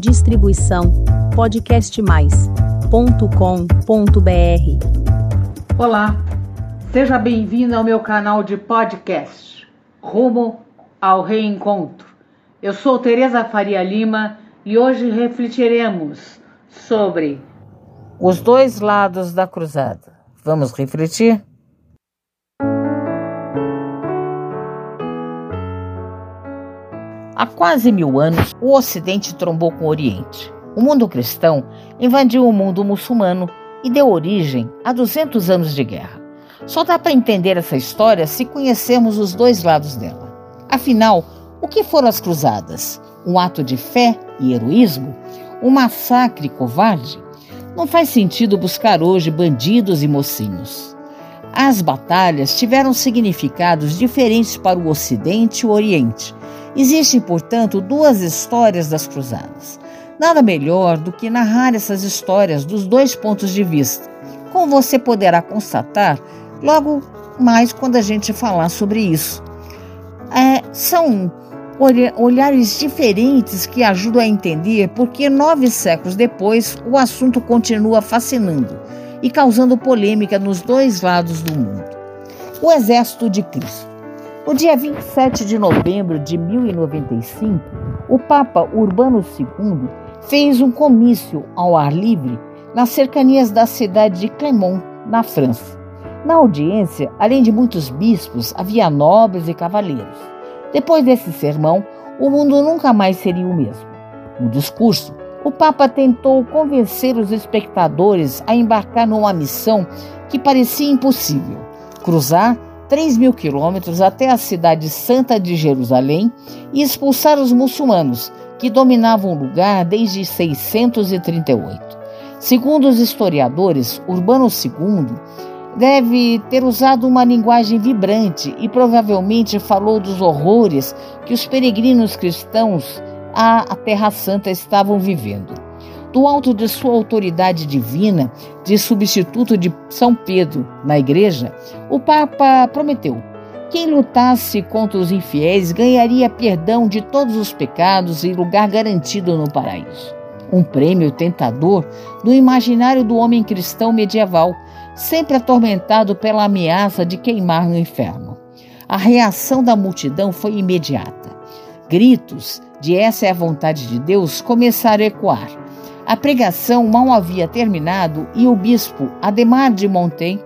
Distribuição podcastmais.com.br. Olá, seja bem-vindo ao meu canal de podcast Rumo ao Reencontro. Eu sou Tereza Faria Lima e hoje refletiremos sobre os dois lados da cruzada. Vamos refletir? Há quase mil anos, o Ocidente trombou com o Oriente. O mundo cristão invadiu o mundo muçulmano e deu origem a 200 anos de guerra. Só dá para entender essa história se conhecermos os dois lados dela. Afinal, o que foram as cruzadas? Um ato de fé e heroísmo? Um massacre covarde? Não faz sentido buscar hoje bandidos e mocinhos. As batalhas tiveram significados diferentes para o Ocidente e o Oriente Existem, portanto, duas histórias das cruzadas. Nada melhor do que narrar essas histórias dos dois pontos de vista, como você poderá constatar logo mais quando a gente falar sobre isso. É, são olhares diferentes que ajudam a entender porque nove séculos depois o assunto continua fascinando e causando polêmica nos dois lados do mundo. O Exército de Cristo. No dia 27 de novembro de 1095, o Papa Urbano II fez um comício ao ar livre nas cercanias da cidade de Clermont, na França. Na audiência, além de muitos bispos, havia nobres e cavaleiros. Depois desse sermão, o mundo nunca mais seria o mesmo. No discurso, o Papa tentou convencer os espectadores a embarcar numa missão que parecia impossível: cruzar 3 mil quilômetros até a cidade santa de Jerusalém e expulsar os muçulmanos, que dominavam o lugar desde 638. Segundo os historiadores, Urbano II deve ter usado uma linguagem vibrante e provavelmente falou dos horrores que os peregrinos cristãos à Terra Santa estavam vivendo do alto de sua autoridade divina de substituto de São Pedro na igreja, o Papa prometeu: quem lutasse contra os infiéis ganharia perdão de todos os pecados e lugar garantido no paraíso. Um prêmio tentador no imaginário do homem cristão medieval, sempre atormentado pela ameaça de queimar no inferno. A reação da multidão foi imediata. Gritos de essa é a vontade de Deus começaram a ecoar a pregação mal havia terminado e o bispo Ademar de Montaigne,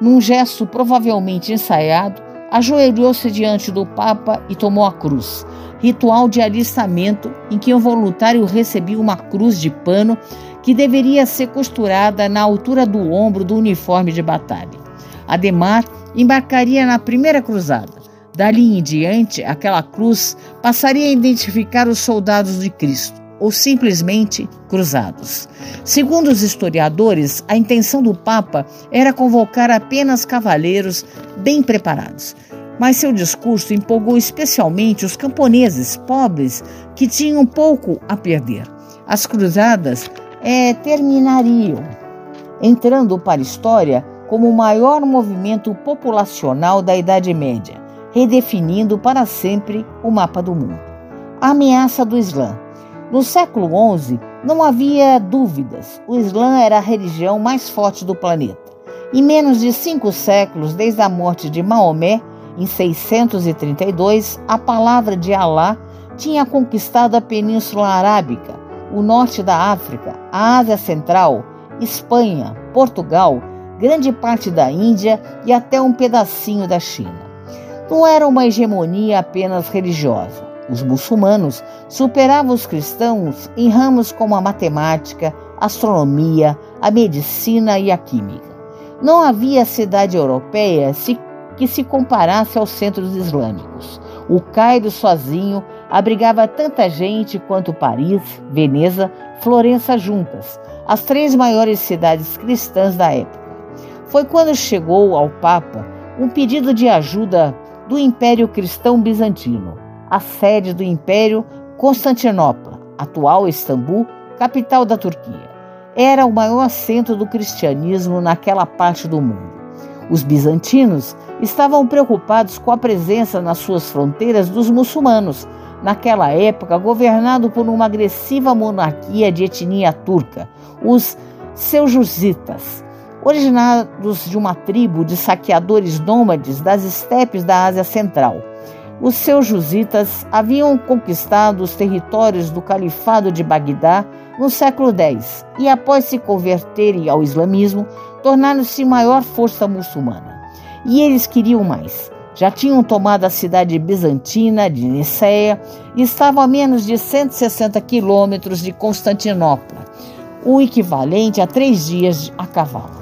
num gesto provavelmente ensaiado, ajoelhou-se diante do Papa e tomou a cruz, ritual de alistamento em que um voluntário recebia uma cruz de pano que deveria ser costurada na altura do ombro do uniforme de batalha. Ademar embarcaria na primeira cruzada. Dali em diante, aquela cruz passaria a identificar os soldados de Cristo ou simplesmente cruzados. Segundo os historiadores, a intenção do Papa era convocar apenas cavaleiros bem preparados. Mas seu discurso empolgou especialmente os camponeses pobres que tinham pouco a perder. As cruzadas é, terminariam entrando para a história como o maior movimento populacional da Idade Média, redefinindo para sempre o mapa do mundo. A ameaça do Islã. No século XI, não havia dúvidas, o Islã era a religião mais forte do planeta. Em menos de cinco séculos, desde a morte de Maomé, em 632, a palavra de Alá tinha conquistado a Península Arábica, o norte da África, a Ásia Central, Espanha, Portugal, grande parte da Índia e até um pedacinho da China. Não era uma hegemonia apenas religiosa. Os muçulmanos superavam os cristãos em ramos como a matemática, a astronomia, a medicina e a química. Não havia cidade europeia que se comparasse aos centros islâmicos. O Cairo sozinho abrigava tanta gente quanto Paris, Veneza, Florença juntas, as três maiores cidades cristãs da época. Foi quando chegou ao Papa um pedido de ajuda do Império Cristão Bizantino a sede do Império Constantinopla, atual Istambul, capital da Turquia. Era o maior centro do cristianismo naquela parte do mundo. Os bizantinos estavam preocupados com a presença nas suas fronteiras dos muçulmanos, naquela época, governado por uma agressiva monarquia de etnia turca, os seljuzitas, originados de uma tribo de saqueadores nômades das estepes da Ásia Central. Os seljuzitas haviam conquistado os territórios do Califado de Bagdá no século X e, após se converterem ao islamismo, tornaram-se maior força muçulmana. E eles queriam mais. Já tinham tomado a cidade bizantina de Niceia e estavam a menos de 160 quilômetros de Constantinopla, o equivalente a três dias a cavalo.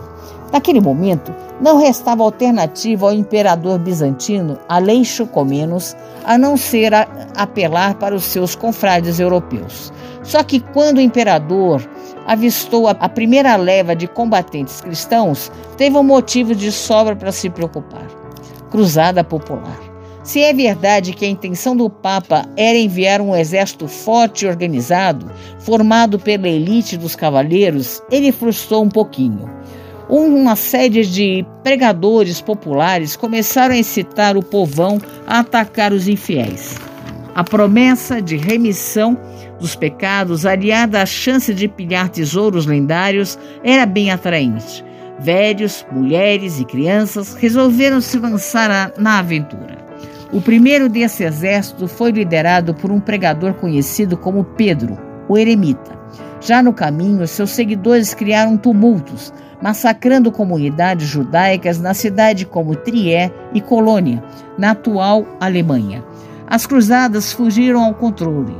Naquele momento, não restava alternativa ao imperador bizantino, Aleixo Comenos, a não ser a apelar para os seus confrades europeus. Só que quando o imperador avistou a primeira leva de combatentes cristãos, teve um motivo de sobra para se preocupar: cruzada popular. Se é verdade que a intenção do Papa era enviar um exército forte e organizado, formado pela elite dos cavaleiros, ele frustrou um pouquinho uma série de pregadores populares começaram a incitar o povão a atacar os infiéis. A promessa de remissão dos pecados, aliada à chance de pilhar tesouros lendários, era bem atraente. Velhos, mulheres e crianças resolveram se lançar na aventura. O primeiro desse exército foi liderado por um pregador conhecido como Pedro, o eremita. Já no caminho, seus seguidores criaram tumultos, massacrando comunidades judaicas na cidade como Trier e Colônia, na atual Alemanha. As cruzadas fugiram ao controle.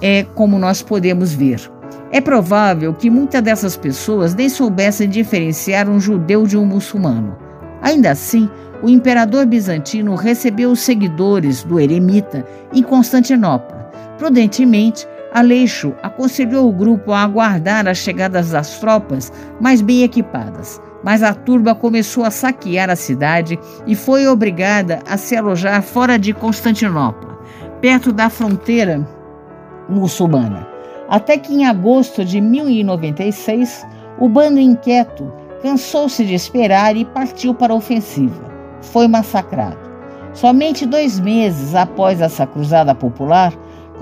É como nós podemos ver. É provável que muitas dessas pessoas nem soubessem diferenciar um judeu de um muçulmano. Ainda assim, o imperador bizantino recebeu os seguidores do eremita em Constantinopla. Prudentemente, Aleixo aconselhou o grupo a aguardar as chegadas das tropas mais bem equipadas, mas a turba começou a saquear a cidade e foi obrigada a se alojar fora de Constantinopla, perto da fronteira muçulmana. Até que em agosto de 1096, o bando inquieto cansou-se de esperar e partiu para a ofensiva. Foi massacrado. Somente dois meses após essa cruzada popular,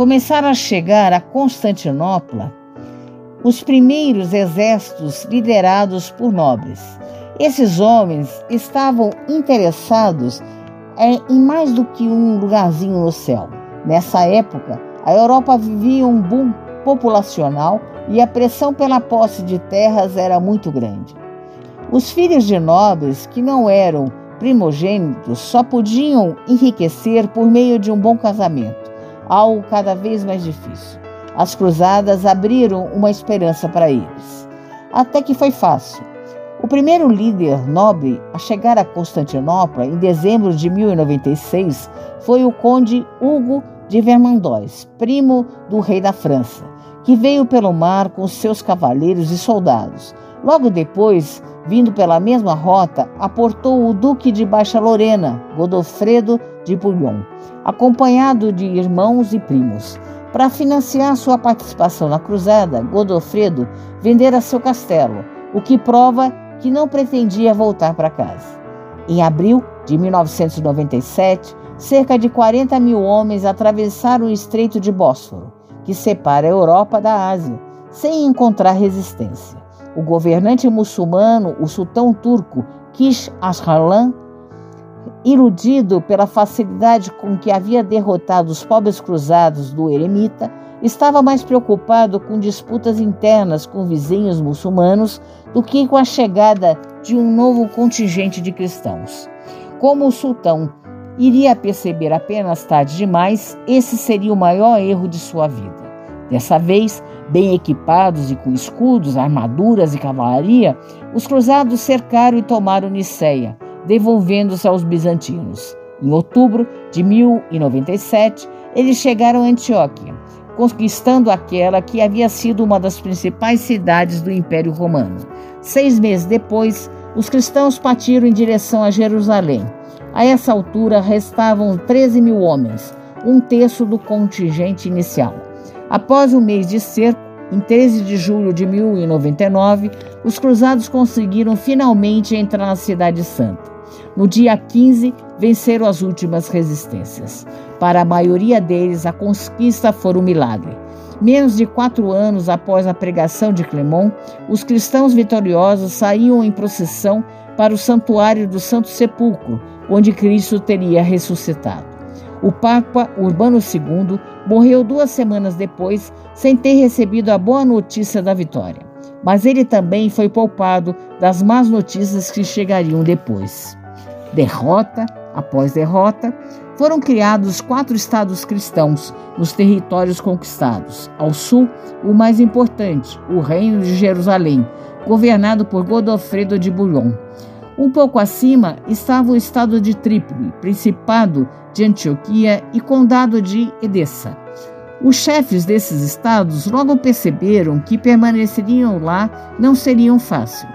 começaram a chegar a Constantinopla os primeiros exércitos liderados por nobres. Esses homens estavam interessados em mais do que um lugarzinho no céu. Nessa época, a Europa vivia um boom populacional e a pressão pela posse de terras era muito grande. Os filhos de nobres que não eram primogênitos só podiam enriquecer por meio de um bom casamento algo cada vez mais difícil. As cruzadas abriram uma esperança para eles. Até que foi fácil. O primeiro líder nobre a chegar a Constantinopla em dezembro de 1096 foi o conde Hugo de Vermandois, primo do rei da França, que veio pelo mar com seus cavaleiros e soldados. Logo depois, vindo pela mesma rota, aportou o duque de Baixa Lorena, Godofredo de Bouillon, acompanhado de irmãos e primos. Para financiar sua participação na cruzada, Godofredo vendera seu castelo, o que prova que não pretendia voltar para casa. Em abril de 1997, cerca de 40 mil homens atravessaram o Estreito de Bósforo, que separa a Europa da Ásia, sem encontrar resistência. O governante muçulmano, o sultão turco Kish Ashalan, iludido pela facilidade com que havia derrotado os pobres cruzados do eremita, estava mais preocupado com disputas internas com vizinhos muçulmanos do que com a chegada de um novo contingente de cristãos. Como o sultão iria perceber apenas tarde demais, esse seria o maior erro de sua vida. Dessa vez, bem equipados e com escudos, armaduras e cavalaria, os cruzados cercaram e tomaram Niceia, devolvendo-se aos bizantinos. Em outubro de 1097, eles chegaram a Antioquia, conquistando aquela que havia sido uma das principais cidades do Império Romano. Seis meses depois, os cristãos partiram em direção a Jerusalém. A essa altura restavam 13 mil homens, um terço do contingente inicial. Após um mês de cerco, em 13 de julho de 1099, os cruzados conseguiram finalmente entrar na Cidade Santa. No dia 15, venceram as últimas resistências. Para a maioria deles, a conquista foi um milagre. Menos de quatro anos após a pregação de Clemon, os cristãos vitoriosos saíam em procissão para o santuário do Santo Sepulcro, onde Cristo teria ressuscitado. O Papa Urbano II morreu duas semanas depois, sem ter recebido a boa notícia da vitória. Mas ele também foi poupado das más notícias que chegariam depois. Derrota após derrota, foram criados quatro estados cristãos nos territórios conquistados. Ao sul, o mais importante, o Reino de Jerusalém, governado por Godofredo de Bouillon. Um pouco acima estava o estado de Trípoli, Principado de Antioquia e Condado de Edessa. Os chefes desses estados logo perceberam que permaneceriam lá não seriam fácil.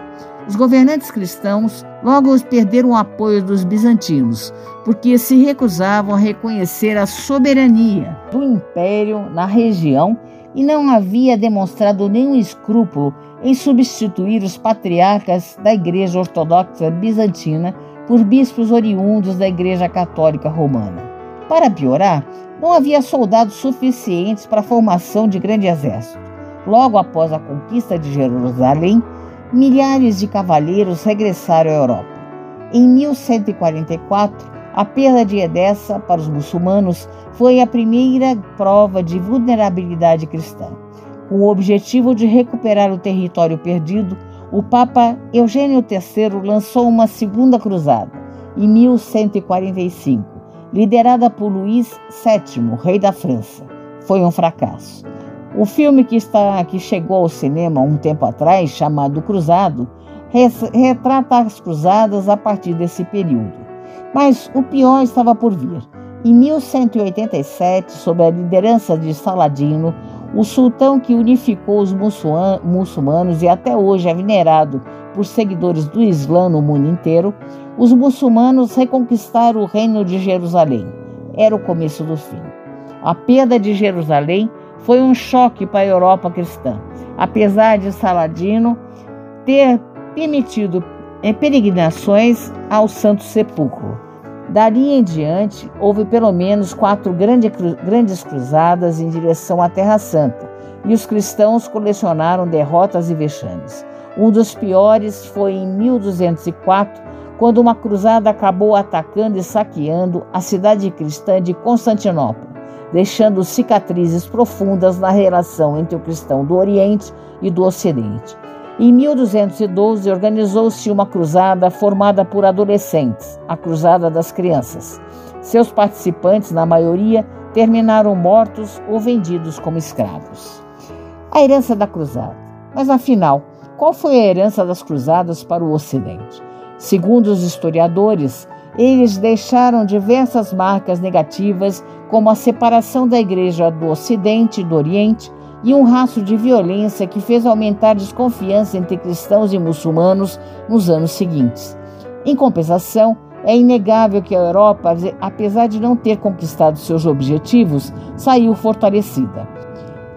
Os governantes cristãos logo perderam o apoio dos bizantinos, porque se recusavam a reconhecer a soberania do império na região e não havia demonstrado nenhum escrúpulo em substituir os patriarcas da Igreja Ortodoxa Bizantina por bispos oriundos da Igreja Católica Romana. Para piorar, não havia soldados suficientes para a formação de grande exército. Logo após a conquista de Jerusalém, milhares de cavaleiros regressaram à Europa. Em 1144, a perda de Edessa para os muçulmanos foi a primeira prova de vulnerabilidade cristã. Com o objetivo de recuperar o território perdido, o Papa Eugênio III lançou uma segunda cruzada, em 1145, liderada por Luís VII, rei da França. Foi um fracasso. O filme que, está, que chegou ao cinema um tempo atrás, chamado Cruzado, retrata as cruzadas a partir desse período. Mas o pior estava por vir. Em 1187, sob a liderança de Saladino, o sultão que unificou os muçulmanos e até hoje é venerado por seguidores do Islã no mundo inteiro, os muçulmanos reconquistaram o reino de Jerusalém. Era o começo do fim. A perda de Jerusalém foi um choque para a Europa cristã, apesar de Saladino ter permitido peregrinações ao Santo Sepulcro. Dali em diante, houve pelo menos quatro grande, grandes cruzadas em direção à Terra Santa, e os cristãos colecionaram derrotas e vexames. Um dos piores foi em 1204, quando uma cruzada acabou atacando e saqueando a cidade cristã de Constantinopla, deixando cicatrizes profundas na relação entre o cristão do Oriente e do Ocidente. Em 1212, organizou-se uma cruzada formada por adolescentes, a Cruzada das Crianças. Seus participantes, na maioria, terminaram mortos ou vendidos como escravos. A herança da cruzada. Mas afinal, qual foi a herança das cruzadas para o Ocidente? Segundo os historiadores, eles deixaram diversas marcas negativas, como a separação da Igreja do Ocidente e do Oriente, e um rastro de violência que fez aumentar a desconfiança entre cristãos e muçulmanos nos anos seguintes. Em compensação, é inegável que a Europa, apesar de não ter conquistado seus objetivos, saiu fortalecida.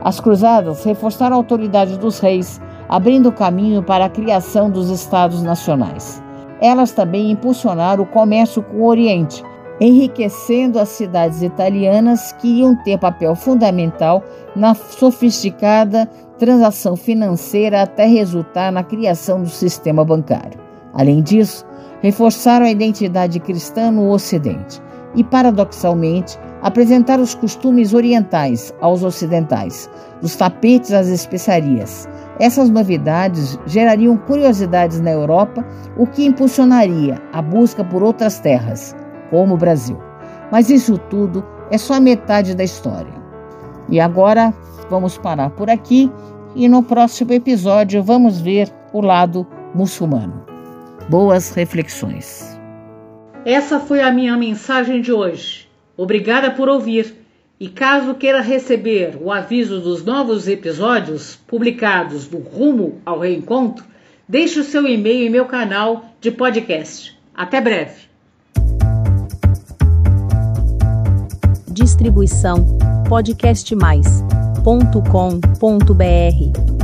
As cruzadas reforçaram a autoridade dos reis, abrindo caminho para a criação dos estados nacionais. Elas também impulsionaram o comércio com o Oriente, enriquecendo as cidades italianas que iam ter papel fundamental na sofisticada transação financeira até resultar na criação do sistema bancário. Além disso, reforçaram a identidade cristã no Ocidente e, paradoxalmente, apresentaram os costumes orientais aos ocidentais, dos tapetes às especiarias. Essas novidades gerariam curiosidades na Europa, o que impulsionaria a busca por outras terras, como o Brasil. Mas isso tudo é só metade da história. E agora vamos parar por aqui e no próximo episódio vamos ver o lado muçulmano. Boas reflexões. Essa foi a minha mensagem de hoje. Obrigada por ouvir. E caso queira receber o aviso dos novos episódios publicados do Rumo ao Reencontro, deixe o seu e-mail em meu canal de podcast. Até breve. Distribuição podcastmais.com.br